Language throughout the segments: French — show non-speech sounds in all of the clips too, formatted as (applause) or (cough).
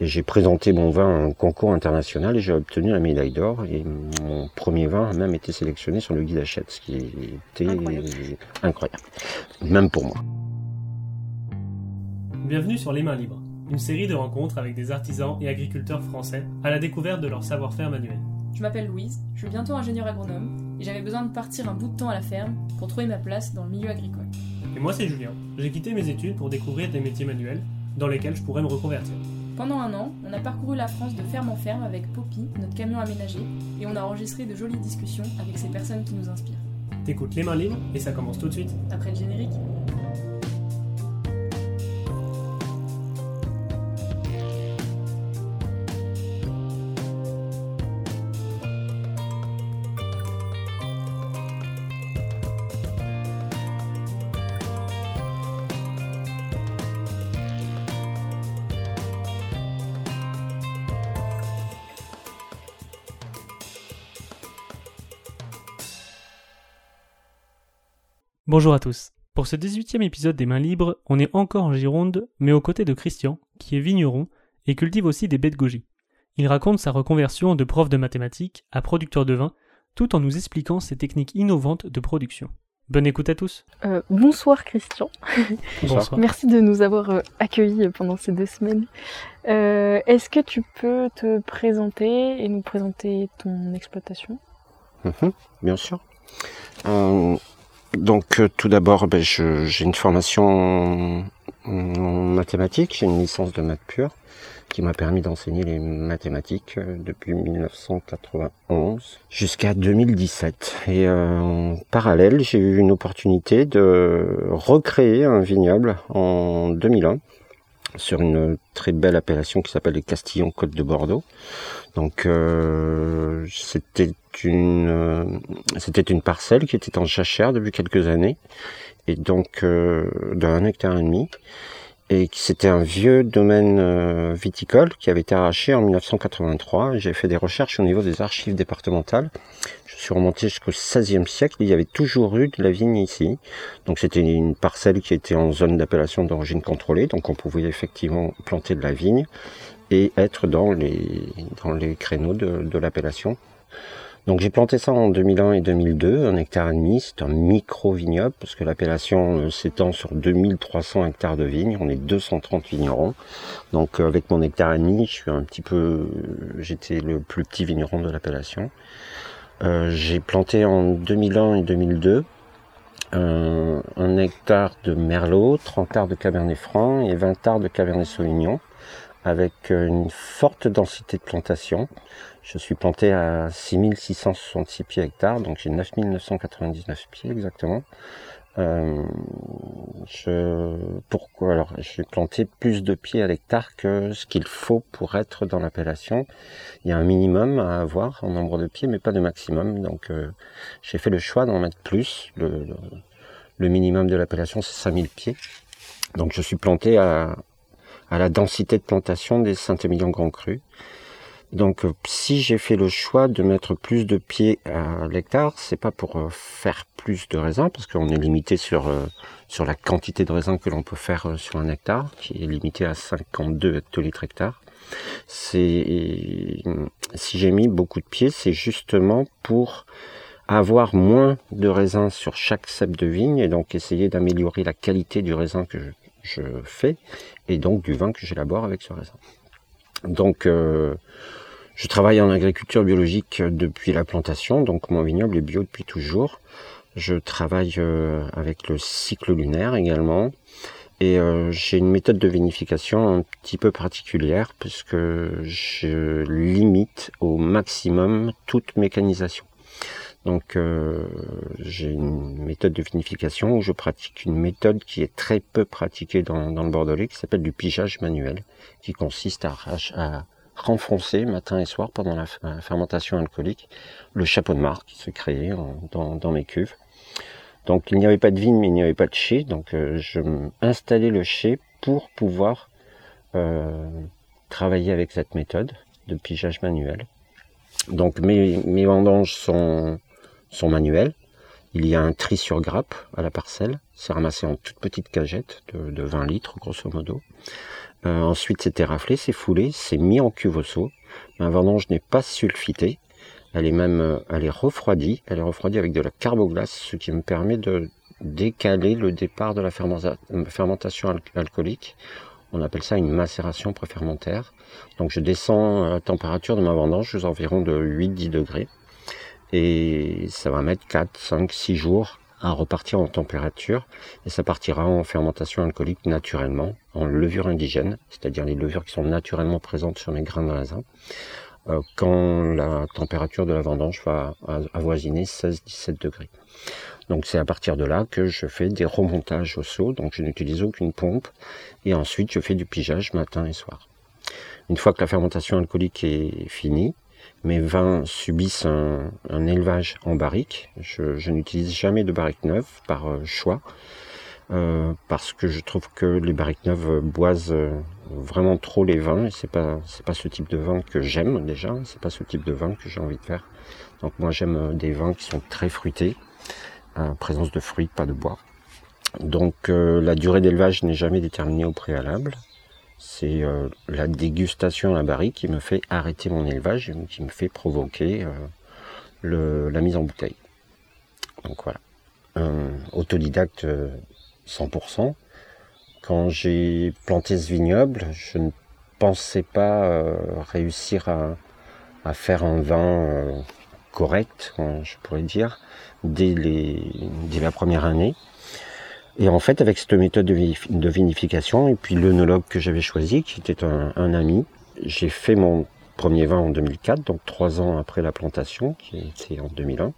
Et j'ai présenté mon vin à un concours international et j'ai obtenu la médaille d'or. Et mon premier vin a même été sélectionné sur le guide Hachette, ce qui était incroyable. Même pour moi. Bienvenue sur Les Mains Libres, une série de rencontres avec des artisans et agriculteurs français à la découverte de leur savoir-faire manuel. Je m'appelle Louise, je suis bientôt ingénieur agronome et j'avais besoin de partir un bout de temps à la ferme pour trouver ma place dans le milieu agricole. Et moi c'est Julien, j'ai quitté mes études pour découvrir des métiers manuels dans lesquels je pourrais me reconvertir. Pendant un an, on a parcouru la France de ferme en ferme avec Poppy, notre camion aménagé, et on a enregistré de jolies discussions avec ces personnes qui nous inspirent. T'écoutes les mains libres et ça commence tout de suite. Après le générique. Bonjour à tous. Pour ce 18e épisode des Mains Libres, on est encore en Gironde, mais aux côtés de Christian, qui est vigneron et cultive aussi des baies de goji. Il raconte sa reconversion de prof de mathématiques à producteur de vin, tout en nous expliquant ses techniques innovantes de production. Bonne écoute à tous. Euh, bonsoir Christian. Bonsoir. Merci de nous avoir euh, accueillis pendant ces deux semaines. Euh, Est-ce que tu peux te présenter et nous présenter ton exploitation? Mhm, bien sûr. Euh, donc euh, tout d'abord, ben, j'ai une formation en, en mathématiques, j'ai une licence de maths pure qui m'a permis d'enseigner les mathématiques euh, depuis 1991 jusqu'à 2017. Et euh, en parallèle, j'ai eu une opportunité de recréer un vignoble en 2001 sur une très belle appellation qui s'appelle les Castillons Côte de Bordeaux. Donc euh, c'était une euh, c'était une parcelle qui était en jachère depuis quelques années et donc euh, d'un hectare et demi et c'était un vieux domaine euh, viticole qui avait été arraché en 1983. J'ai fait des recherches au niveau des archives départementales. Je suis remonté jusqu'au XVIe siècle. Il y avait toujours eu de la vigne ici. Donc c'était une parcelle qui était en zone d'appellation d'origine contrôlée. Donc on pouvait effectivement planter de la vigne et être dans les, créneaux de l'appellation. Donc j'ai planté ça en 2001 et 2002, un hectare et demi, c'est un micro-vignoble parce que l'appellation euh, s'étend sur 2300 hectares de vignes, on est 230 vignerons. Donc euh, avec mon hectare et demi, je suis un petit peu, euh, j'étais le plus petit vigneron de l'appellation. J'ai planté en 2001 et 2002 un, hectare de Merlot, 30 arts de Cabernet Franc et 20 arts de Cabernet Sauvignon avec une forte densité de plantation. Je suis planté à 6666 pieds hectares, donc j'ai 9999 pieds exactement. Euh, je, pourquoi alors j'ai planté plus de pieds à l'hectare que ce qu'il faut pour être dans l'appellation. Il y a un minimum à avoir en nombre de pieds, mais pas de maximum. Donc euh, j'ai fait le choix d'en mettre plus. Le minimum de l'appellation c'est 5000 pieds. Donc je suis planté à, à la densité de plantation des Saint-Émilion Grand Cru. Donc, euh, si j'ai fait le choix de mettre plus de pieds à l'hectare, c'est pas pour euh, faire plus de raisins, parce qu'on est limité sur euh, sur la quantité de raisins que l'on peut faire sur un hectare, qui est limité à 52 hectolitres hectare. C'est si j'ai mis beaucoup de pieds, c'est justement pour avoir moins de raisins sur chaque cep de vigne et donc essayer d'améliorer la qualité du raisin que je, je fais et donc du vin que j'élabore avec ce raisin. Donc, euh, je travaille en agriculture biologique depuis la plantation, donc mon vignoble est bio depuis toujours. Je travaille euh, avec le cycle lunaire également. Et euh, j'ai une méthode de vinification un petit peu particulière puisque je limite au maximum toute mécanisation. Donc euh, j'ai une méthode de vinification où je pratique une méthode qui est très peu pratiquée dans, le Bordelais qui s'appelle du pigeage manuel, qui consiste à, renfoncer matin et soir pendant la, fermentation alcoolique le chapeau de marc qui se créait dans, mes cuves. Donc il n'y avait pas de vigne mais il n'y avait pas de chai, donc euh, je installais le chai pour pouvoir euh, travailler avec cette méthode de pigeage manuel. Donc mes vendanges sont sont manuels. Il y a un tri sur grappe à la parcelle. C'est ramassé en toute petite cagette de, de 20 litres, grosso modo. Euh, ensuite, c'est terraflé, c'est foulé, c'est mis en cuve au seau. Ma vendange n'est pas sulfitée. Elle est même, euh, elle est refroidie. Elle est refroidie avec de la carboglace, ce qui me permet de décaler le départ de la fermenta- euh, fermentation al- alcoolique. On appelle ça une macération préfermentaire. Donc je descends la température de ma vendange aux environs de 8-10 degrés. Et ça va mettre 4, 5, 6 jours à repartir en température. Et ça partira en fermentation alcoolique naturellement, en levure indigène, c'est-à-dire les levures qui sont naturellement présentes sur mes grains de raisin. euh, quand la température de la vendange va avoisiner 16-17 degrés. Donc c'est à partir de là que je fais des remontages au seau, donc je n'utilise aucune pompe, et ensuite je fais du pigeage matin et soir. Une fois que la fermentation alcoolique est finie, mes vins subissent un, élevage en barrique. Je, n'utilise jamais de barrique neuve par euh, choix, euh, parce que je trouve que les barriques neuves boisent euh, vraiment trop les vins, et c'est pas c'est pas ce type de vin que j'aime déjà, c'est pas ce type de vin que j'ai envie de faire. Donc moi j'aime des vins qui sont très fruités, présence de fruits, pas de bois. Donc la durée d'élevage n'est jamais déterminée au préalable. C'est euh, la dégustation à la barrique qui me fait arrêter mon élevage, et qui me fait provoquer euh, la mise en bouteille. Donc voilà. Un autodidacte euh, 100%. Quand j'ai planté ce vignoble, je ne pensais pas euh, réussir à, faire un vin euh, correct, hein, je pourrais dire, dès, les, dès la première année. Et en fait, avec cette méthode de, vinif- de vinification, et puis l'œnologue que j'avais choisi, qui était un, un ami, j'ai fait mon premier vin en 2004, donc trois ans après la plantation, qui était en 2001.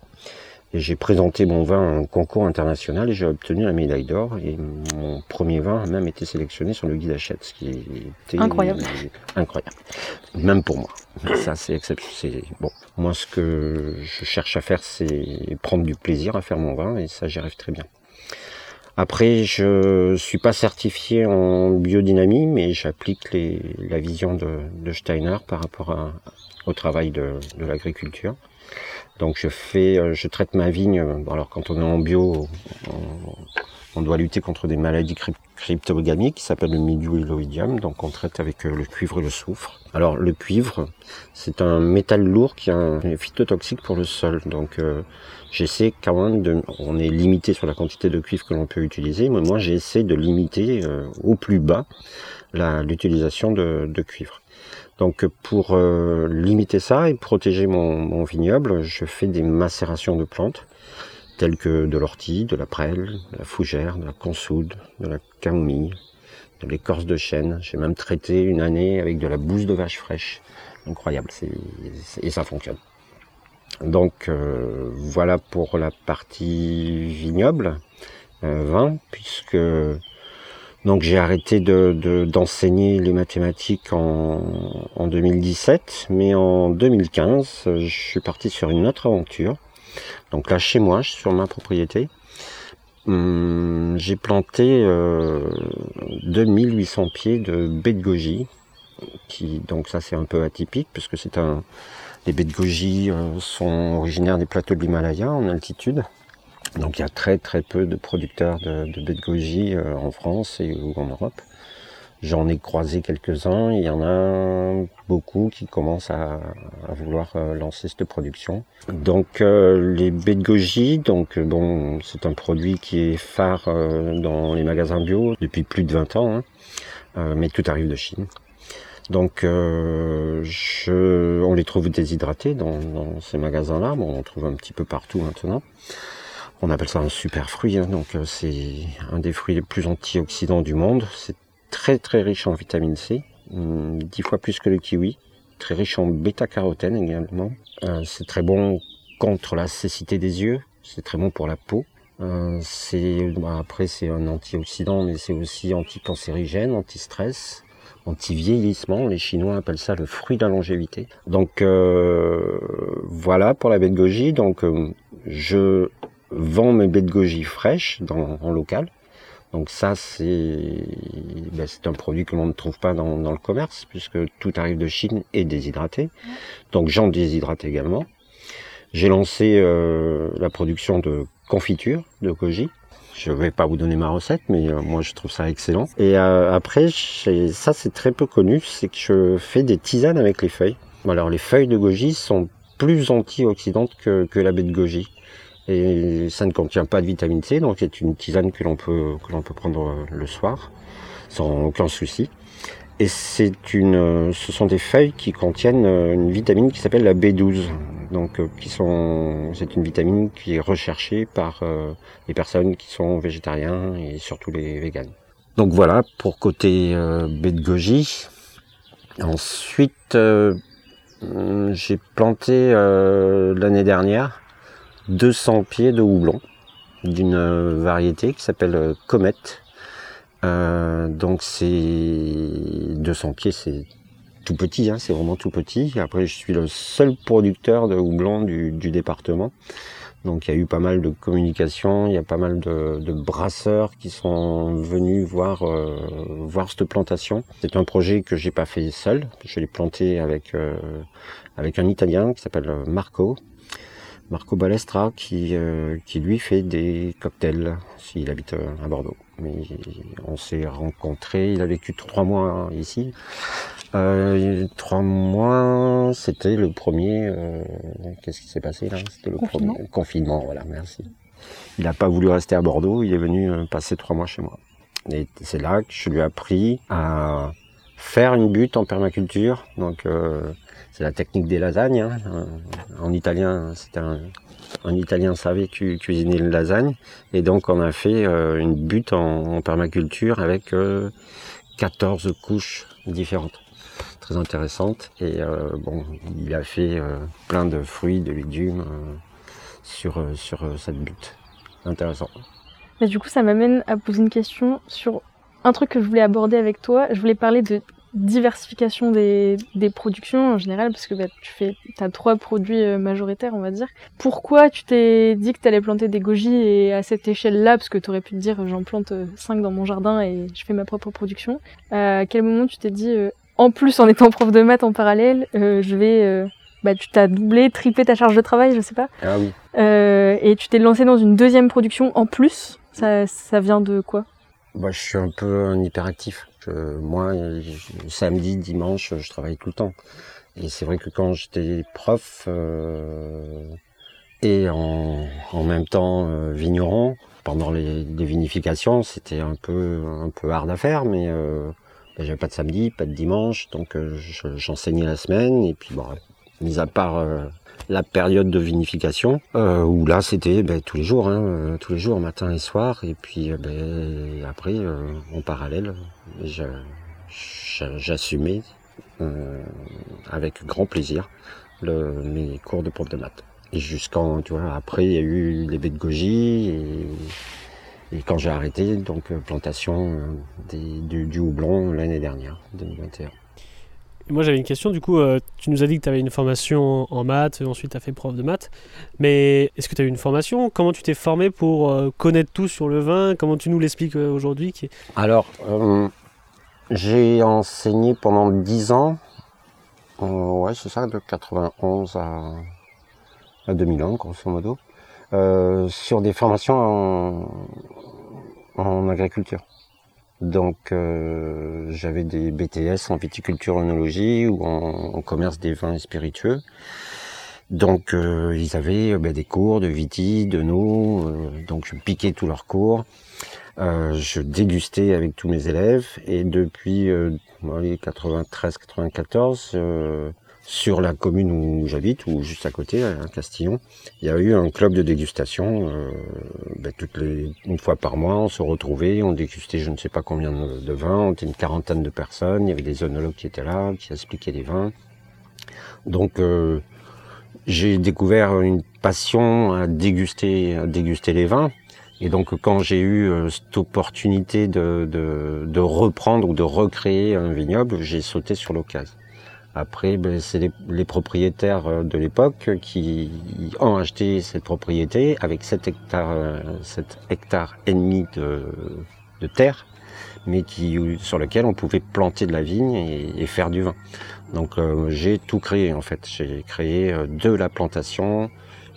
Et j'ai présenté mon vin à un concours international et j'ai obtenu la médaille d'or. Et mon premier vin a même été sélectionné sur le guide Hachette, ce qui était Incroyable. incroyable. Même pour moi. Ça, c'est exceptionnel. Bon, moi, ce que je cherche à faire, c'est prendre du plaisir à faire mon vin et ça, j'y arrive très bien. Après, je suis pas certifié en biodynamie, mais j'applique la vision de, Steiner par rapport au travail de l'agriculture. Donc je fais, euh, je traite ma vigne. euh, Alors quand on est en bio, on, doit lutter contre des maladies cryp- cryptogamiques qui s'appellent le mildiou et l'oïdium. Donc on traite avec euh, le cuivre et le soufre. Alors le cuivre, c'est un métal lourd qui est phytotoxique pour le sol. Donc euh, j'essaie quand même de, on est limité sur la quantité de cuivre que l'on peut utiliser, moi j'essaie de limiter au plus bas l'utilisation de cuivre. Donc pour euh, limiter ça et protéger mon, vignoble, je fais des macérations de plantes telles que de l'ortie, de la prêle, de la fougère, de la consoude, de la camomille, de l'écorce de chêne. J'ai même traité une année avec de la bouse de vache fraîche. Incroyable, et ça fonctionne. Donc euh, voilà pour la partie vignoble, euh, vin, puisque donc j'ai arrêté de, de- d'enseigner les mathématiques en, en 2017, mais en 2015, euh, je suis parti sur une autre aventure. Donc là, chez moi, sur ma propriété, hum, j'ai planté euh, 2800 pieds de baies de goji. Qui, donc ça, c'est un peu atypique, puisque c'est un, les baies de goji euh, sont originaires des plateaux de l'Himalaya en altitude. Donc il y a très très peu de producteurs de, de baies euh, en France et ou en Europe. J'en ai croisé quelques-uns, il y en a beaucoup qui commencent à, à vouloir euh, lancer cette production. Donc euh, les baies de goji, donc euh, bon, c'est un produit qui est phare euh, dans les magasins bio depuis plus de 20 ans, hein. Euh, mais tout arrive de Chine. Donc je, on les trouve déshydratés dans, dans ces magasins-là, bon, on en trouve un petit peu partout maintenant. On appelle ça un super fruit, hein, donc euh, c'est un des fruits les plus antioxydants du monde. C'est très très riche en vitamine C, hum, dix fois plus que le kiwi. Très riche en bêta-carotène également. Euh, c'est très bon contre la cécité des yeux. C'est très bon pour la peau. Euh, c'est bah, après c'est un antioxydant, mais c'est aussi anticancérigène, anti-stress, anti-vieillissement. Les Chinois appellent ça le fruit de la longévité. Donc euh, voilà pour la goji. Donc je vends mes baies de goji fraîches dans, en local. Donc ça, c'est ben, un produit que l'on ne trouve pas dans, dans le commerce, puisque tout arrive de Chine et déshydraté. Donc j'en déshydrate également. J'ai lancé euh, la production de confiture de goji. Je vais pas vous donner ma recette, mais euh, moi je trouve ça excellent. Et euh, après, ça c'est très peu connu, c'est que je fais des tisanes avec les feuilles. Alors les feuilles de goji sont plus antioxydantes que, que la baie de goji. Et ça ne contient pas de vitamine C, donc c'est une tisane que l'on peut, que l'on peut prendre euh, le soir, sans aucun souci. Et c'est une, euh, ce sont des feuilles qui contiennent euh, une vitamine qui s'appelle la B12. Donc, qui sont, c'est une vitamine qui est recherchée par les personnes qui sont végétariens et surtout les véganes. Donc voilà pour côté euh, baie de goji. Ensuite, j'ai planté l'année dernière 200 pieds de houblon d'une euh, variété qui s'appelle euh, Comet. Euh, donc c'est 200 pieds, c'est tout petit, hein, c'est vraiment tout petit. Après, je suis le seul producteur de houblon du, du département. Donc il y a eu pas mal de communication, il y a pas mal de, de brasseurs qui sont venus voir euh, voir cette plantation. C'est un projet que j'ai pas fait seul. Je l'ai planté avec euh, avec un Italien qui s'appelle Marco, Marco Balestra, qui euh, qui lui fait des cocktails. S'il habite euh, à Bordeaux, mais on s'est rencontrés. Il a vécu trois mois ici. Euh, trois mois, c'était le premier. euh, Qu'est-ce qui s'est passé là? C'était le Confinement. premier confinement. Voilà, merci. Il n'a pas voulu rester à Bordeaux. Il est venu euh, passer trois mois chez moi. Et c'est là que je lui ai appris à faire une butte en permaculture. Donc euh, c'est la technique des lasagnes. hein. Euh, En italien, c'était un, Italien savait cu- cuisiner une lasagne. Et donc on a fait euh, une butte en, permaculture avec euh, 14 couches différentes. Très intéressantes. Et bon, il a fait plein de fruits, de légumes sur, sur cette butte. Intéressant. Du coup, ça m'amène à poser une question sur un truc que je voulais aborder avec toi. Je voulais parler de diversification des, des productions en général, parce que bah, tu fais, as trois produits euh, majoritaires, on va dire. Pourquoi tu t'es dit que tu allais planter des goji et à cette échelle-là, parce que tu aurais pu te dire j'en plante euh, cinq dans mon jardin et je fais ma propre production. Euh, à quel moment tu t'es dit, euh, en plus en étant prof de maths en parallèle, euh, je vais... euh, bah, tu t'as doublé, triplé ta charge de travail, je sais pas. Ah oui. Euh, et tu t'es lancé dans une deuxième production en plus. Ça, ça vient de quoi? Bah, je suis un peu un hyperactif. Moi, samedi, dimanche, je travaille tout le temps. Et c'est vrai que quand j'étais prof euh, et en, en même temps euh, vigneron, pendant les, les vinifications, c'était un peu un peu hard à faire, mais euh, bah, j'avais pas de samedi, pas de dimanche, donc euh, je- j'enseignais la semaine. Et puis, bon, mis à part euh, la période de vinification, euh, où là c'était ben, tous les jours, hein, euh, tous les jours, matin et soir, et puis euh, ben, après, euh, en parallèle, j'assumais avec grand plaisir le, mes cours de prof de maths. Et jusqu'en, tu vois, après il y a eu les goji, et, et quand j'ai arrêté, donc plantation des, du, du houblon l'année dernière, 2021. Moi j'avais une question, du coup, euh, tu nous as dit que tu avais une formation en maths, ensuite tu as fait prof de maths, mais est-ce que tu as eu une formation? Comment tu t'es formé pour euh, connaître tout sur le vin? Comment tu nous l'expliques euh, aujourd'hui Alors, j'ai enseigné pendant 10 ans, ouais, c'est ça, de 91 à, à 2001, grosso modo, sur des formations en agriculture. Donc, euh, j'avais des BTS en viticulture œnologie ou en, commerce des vins et spiritueux. Donc, euh, ils avaient euh, ben, des cours de viti, de no, euh, donc je piquais tous leurs cours. Je dégustais avec tous mes élèves et depuis euh, bon, allez, 93-94, euh, sur la commune où j'habite, ou juste à côté, à Castillon, il y a eu un club de dégustation. Euh, ben, toutes les, une fois par mois, on se retrouvait, on dégustait je ne sais pas combien de, vins, on était une quarantaine de personnes, il y avait des œnologues qui étaient là, qui expliquaient les vins. Donc euh, j'ai découvert une passion à déguster, à déguster les vins. Et donc quand j'ai eu euh, cette opportunité de, de, de reprendre ou de recréer un vignoble, j'ai sauté sur l'occasion. Après, ben, c'est les, propriétaires euh, de l'époque qui ont acheté cette propriété avec 7 hectares, euh, 7 hectares et demi de, terre, mais qui, sur lequel on pouvait planter de la vigne et, faire du vin. Donc euh, j'ai tout créé en fait. J'ai créé euh, de la plantation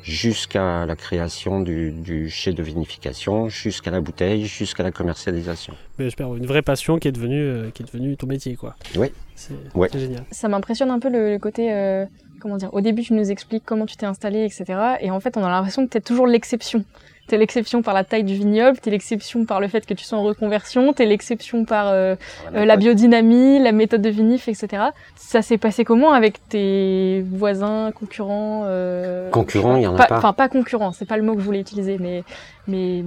jusqu'à la création du, du chai de vinification, jusqu'à la bouteille, jusqu'à la commercialisation. Mais j'espère une vraie passion qui est devenue, euh, qui est devenue ton métier, quoi. Oui. C'est Ouais. c'est génial. Ça m'impressionne un peu le, le côté, euh, comment dire, au début tu nous expliques comment tu t'es installé, etc. Et en fait on a l'impression que t'es toujours l'exception. T'es l'exception par la taille du vignoble, t'es l'exception par le fait que tu sois en reconversion, t'es l'exception par euh, euh, la biodynamie, la méthode de vinif, etc. Ça s'est passé comment avec tes voisins, concurrents euh, Concurrents, il y en a pas- pas. Enfin, pas concurrents, c'est pas le mot que je voulais utiliser, mais, mais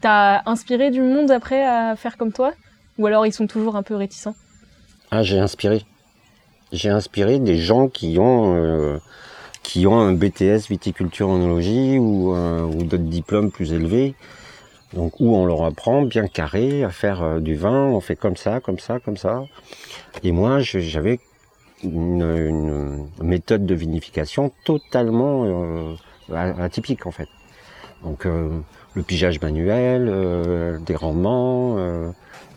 t'as inspiré du monde après à faire comme toi? Ou alors ils sont toujours un peu réticents? Ah, j'ai inspiré. J'ai inspiré des gens qui ont, euh, qui ont un BTS viticulture onologie ou, euh, ou d'autres diplômes plus élevés. Donc, où on leur apprend bien carré à faire euh, du vin, on fait comme ça, comme ça, comme ça. Et moi, j'avais une, une méthode de vinification totalement euh, atypique en fait. Donc, euh, le pigeage manuel, des rendements.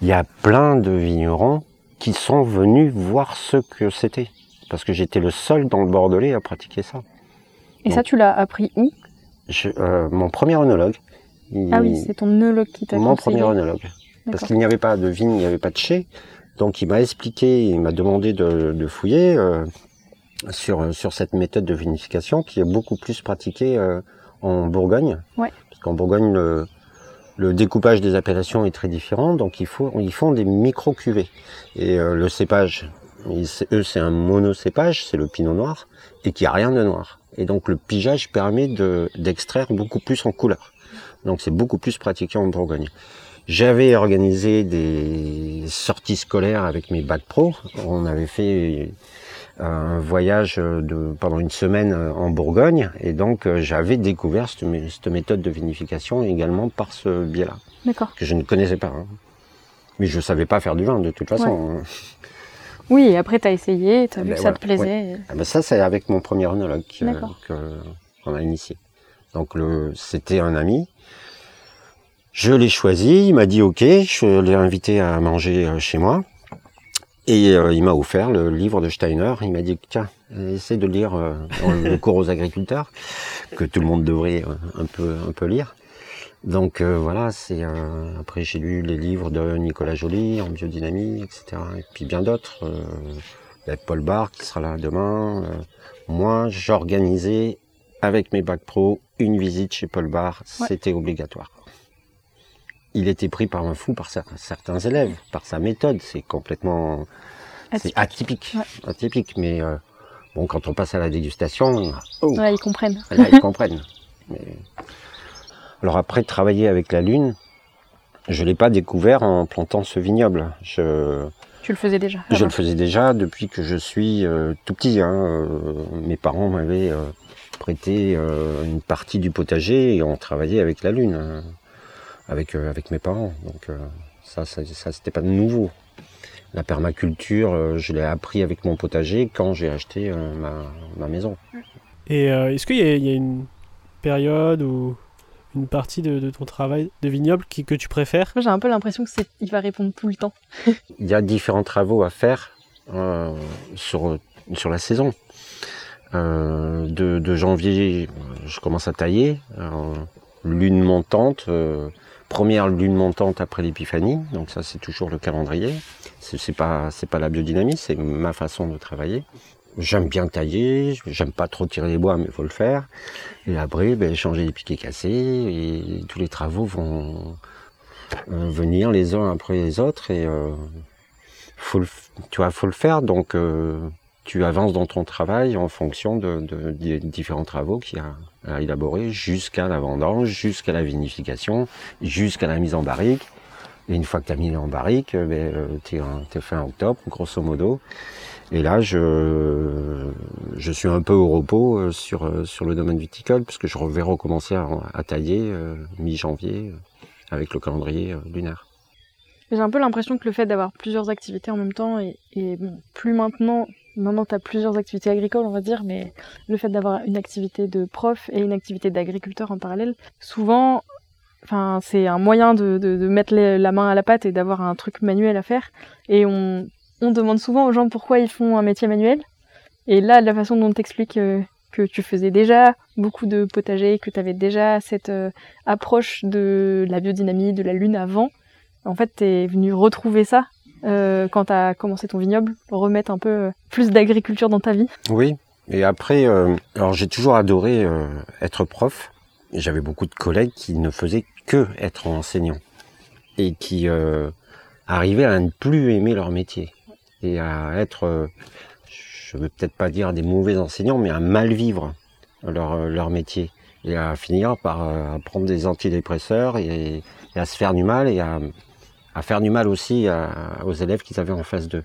Il y a plein de vignerons qui sont venus voir ce que c'était. Parce que j'étais le seul dans le Bordelais à pratiquer ça. Et ça, tu l'as appris où? Je- euh, mon premier œnologue. il- Ah oui, c'est ton œnologue qui t'a mon conseillé. premier œnologue. Parce qu'il n'y avait pas de vigne, il n'y avait pas de chai. Donc il m'a expliqué, il m'a demandé de, de fouiller euh, sur, sur cette méthode de vinification qui est beaucoup plus pratiquée euh, en Bourgogne. Ouais. Parce qu'en Bourgogne, le, le découpage des appellations est très différent, donc il faut, ils font des micro-cuvées. Et euh, le cépage, eux c'est un monocépage, c'est le pinot noir, et qui a rien de noir. Et donc le pigeage permet de- d'extraire beaucoup plus en couleur. Donc c'est beaucoup plus pratiqué en Bourgogne. J'avais organisé des sorties scolaires avec mes bacs pro. On avait fait un voyage de, pendant une semaine en Bourgogne et donc j'avais découvert cette, mé- cette méthode de vinification également par ce biais-là, D'accord. que je ne connaissais pas. hein. Mais je savais pas faire du vin de toute façon. Oui, et après t'as essayé, t'as Ah vu ben que ça te plaisait. Ah ben ça, c'est avec mon premier D'accord. que- qu'on a initié. Donc c'était un ami. Je l'ai choisi, il m'a dit OK, je l'ai invité à manger euh, chez moi. Et euh, il m'a offert le livre de Steiner. Il m'a dit tiens, essaie de lire euh, le (laughs) cours aux agriculteurs, que tout le monde devrait euh, un peu un peu lire. Donc euh, voilà, c'est euh, après j'ai lu les livres de Nicolas Joly en biodynamie, etc. Et puis bien d'autres. euh, Paul Barr qui sera là demain. moi, j'organisais avec mes bacs pro une visite chez Paul Barr. Ouais. C'était obligatoire. Il était pris par un fou par cer- certains élèves, par sa méthode. C'est complètement Atypique. atypique, Ouais. atypique. Mais bon, quand on passe à la dégustation, oh, Ouais, ils comprennent. Là, ils (laughs) comprennent. Mais- Alors après, travailler avec la lune, je l'ai pas découvert en plantant ce vignoble. Je, Tu le faisais déjà. je le faisais déjà depuis que je suis euh, tout petit. hein. Euh, mes parents m'avaient euh, prêté euh, une partie du potager et on travaillait avec la lune, avec, euh, avec mes parents. Donc euh, ça, ça, ça c'était pas nouveau. La permaculture, euh, je l'ai appris avec mon potager quand j'ai acheté euh, ma, ma maison. Et euh, est-ce qu'il y, a- il y a une période ou une partie de, de ton travail de vignoble qui, que tu préfères j'ai un peu l'impression que c'est, il va répondre tout le temps. (laughs) il y a différents travaux à faire euh, sur, sur la saison. Euh, de, de janvier, je commence à tailler. euh, lune montante, euh, première lune montante après l'épiphanie. Donc ça, c'est toujours le calendrier. C'est c'est pas, c'est pas la biodynamie, c'est ma façon de travailler. J'aime bien tailler, j'aime pas trop tirer les bois, mais il faut le faire. Et après, ben, changer les piquets cassés, et tous les travaux vont euh, venir les uns après les autres. Et euh, faut le, tu vois, faut le faire. Donc, euh, tu avances dans ton travail en fonction de, de- des différents travaux qu'il y a à élaborer jusqu'à la vendange, jusqu'à la vinification, jusqu'à la mise en barrique. Et une fois que tu as mis en barrique, euh, ben, tu es, fin octobre, grosso modo. Et là, je, je suis un peu au repos euh, sur, euh, sur le domaine viticole, parce que je vais recommencer à, tailler euh, mi-janvier avec le calendrier lunaire. J'ai un peu l'impression que le fait d'avoir plusieurs activités en même temps, et, plus maintenant, maintenant tu as plusieurs activités agricoles, on va dire, mais le fait d'avoir une activité de prof et une activité d'agriculteur en parallèle, souvent, c'est un moyen de, de, mettre la main à la pâte et d'avoir un truc manuel à faire. Et on, on demande souvent aux gens pourquoi ils font un métier manuel. Et là, la façon dont t'expliques euh, que tu faisais déjà beaucoup de potager, que tu avais déjà cette euh, approche de la biodynamie, de la lune avant. En fait, tu es venu retrouver ça euh, quand tu as commencé ton vignoble, remettre un peu euh, plus d'agriculture dans ta vie. Oui, et après, alors j'ai toujours adoré être prof. J'avais beaucoup de collègues qui ne faisaient que être enseignants et qui arrivaient à ne plus aimer leur métier et à être je veux peut-être pas dire des mauvais enseignants, mais à mal vivre leur, euh, leur métier et à finir par euh, prendre des antidépresseurs et, à se faire du mal et à, faire du mal aussi aux élèves qu'ils avaient en face d'eux.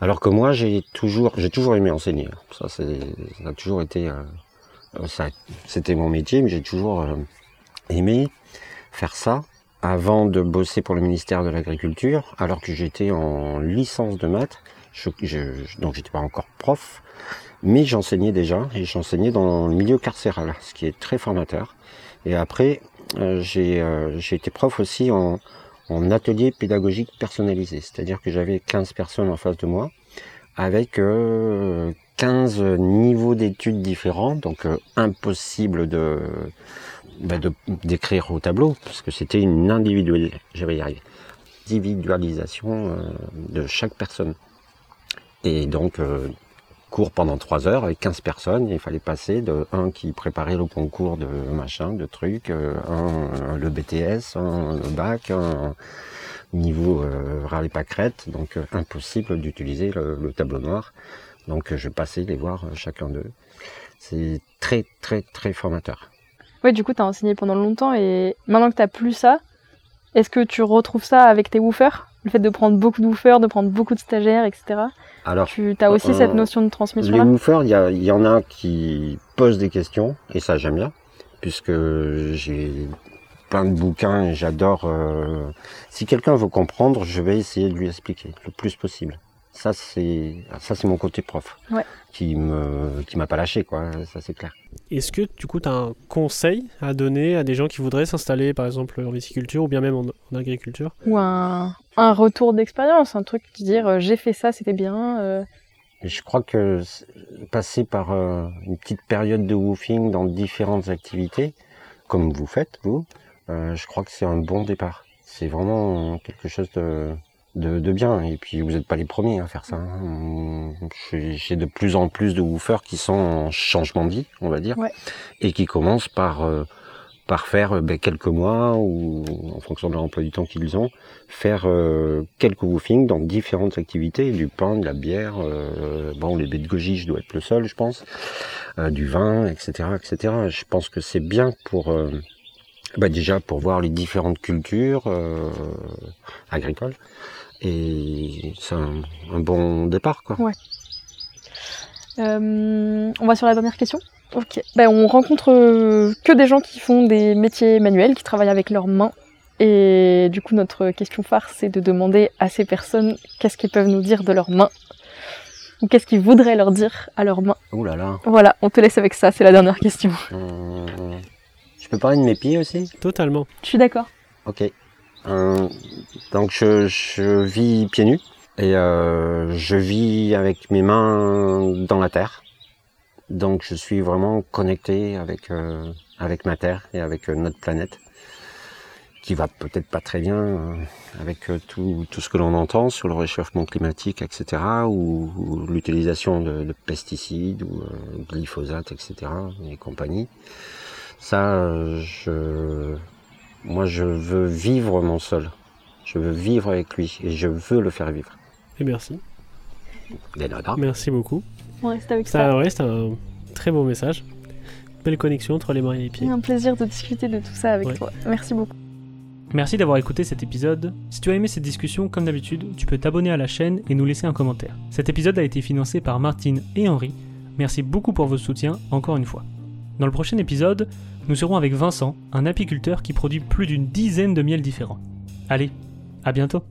Alors que moi, j'ai toujours, j'ai toujours aimé enseigner. Ça, a toujours été, euh, c'était mon métier, mais j'ai toujours aimé faire ça avant de bosser pour le ministère de l'Agriculture, alors que j'étais en licence de maths. Je, je, donc j'étais pas encore prof, mais j'enseignais déjà et j'enseignais dans le milieu carcéral, ce qui est très formateur. Et après, euh, euh, j'ai été prof aussi en, en atelier pédagogique personnalisé, c'est-à-dire que j'avais 15 personnes en face de moi avec euh, 15 niveaux d'études différents, donc euh, impossible de bah, d'écrire au tableau parce que c'était une individualisation, j'avais arriver, individualisation de chaque personne. Et donc, euh, cours pendant trois heures avec 15 personnes. il fallait passer de un qui préparait le concours de machin, de trucs, euh, un, le BTS, un le bac, un niveau euh, râle pâquerette. Donc, euh, impossible d'utiliser le, tableau noir. Donc, je passais les voir chacun d'eux. C'est très, très, très formateur. Ouais, du coup, tu as enseigné pendant longtemps et maintenant que tu plus ça, est-ce que tu retrouves ça avec tes woofers? Le fait de prendre beaucoup de woofers, de prendre beaucoup de stagiaires, etc. Alors, tu as aussi cette notion de transmission Les woofers, il y, en a qui posent des questions, et ça j'aime bien, puisque j'ai plein de bouquins et j'adore... Euh, si quelqu'un veut comprendre, je vais essayer de lui expliquer le plus possible. Ça c'est ça c'est mon côté prof qui me qui m'a pas lâché quoi, ça c'est clair. Est-ce que du coup tu as un conseil à donner à des gens qui voudraient s'installer par exemple en viticulture ou bien même en, agriculture? Ou un, un retour d'expérience, un truc qui dire euh, j'ai fait ça, c'était bien euh. Je crois que passer par euh, une petite période de woofing dans différentes activités, comme vous faites, vous, je crois que c'est un bon départ. C'est vraiment quelque chose de, de, bien. Et puis vous n'êtes pas les premiers à faire ça. Hein. J'ai de plus en plus de woofers qui sont en changement de vie, on va dire, et qui commencent par euh, par faire euh, ben, quelques mois ou en fonction de leur emploi du temps qu'ils ont, faire euh, quelques woofings dans différentes activités, du pain, de la bière, bon les baies de goji, je dois être le seul, je pense, du vin, etc., etc. Je pense que c'est bien pour ben, déjà pour voir les différentes cultures agricoles, et c'est un, bon départ, quoi. Ouais. Euh, on va sur la dernière question. Ok. Ben, on rencontre euh, que des gens qui font des métiers manuels, qui travaillent avec leurs mains. Et du coup, notre question phare, c'est de demander à ces personnes qu'est-ce qu'ils peuvent nous dire de leurs mains. Ou qu'est-ce qu'ils voudraient leur dire à leurs mains. Ouh là là. Voilà, on te laisse avec ça, c'est la dernière question. Euh, je peux parler de mes pieds aussi? Totalement. Je suis d'accord. Ok. Euh, donc je, je, vis pieds nus et euh, je vis avec mes mains dans la terre. Donc je suis vraiment connecté avec euh, avec ma terre et avec notre planète qui va peut-être pas très bien avec tout, tout ce que l'on entend sur le réchauffement climatique, etc., ou, l'utilisation de, de, pesticides ou glyphosate, etc., et compagnie. Ça, je, moi, je veux vivre mon sol. Je veux vivre avec lui et je veux le faire vivre. Et merci. D'accord. Merci beaucoup. On reste avec ça. Ça reste un très beau message. Belle connexion entre les mains et les pieds. Un plaisir de discuter de tout ça avec toi. Merci beaucoup. Merci d'avoir écouté cet épisode. Si tu as aimé cette discussion, comme d'habitude, tu peux t'abonner à la chaîne et nous laisser un commentaire. Cet épisode a été financé par Martine et Henri. Merci beaucoup pour votre soutien, encore une fois. Dans le prochain épisode, nous serons avec Vincent, un apiculteur qui produit plus d'une dizaine de miels différents. Allez, à bientôt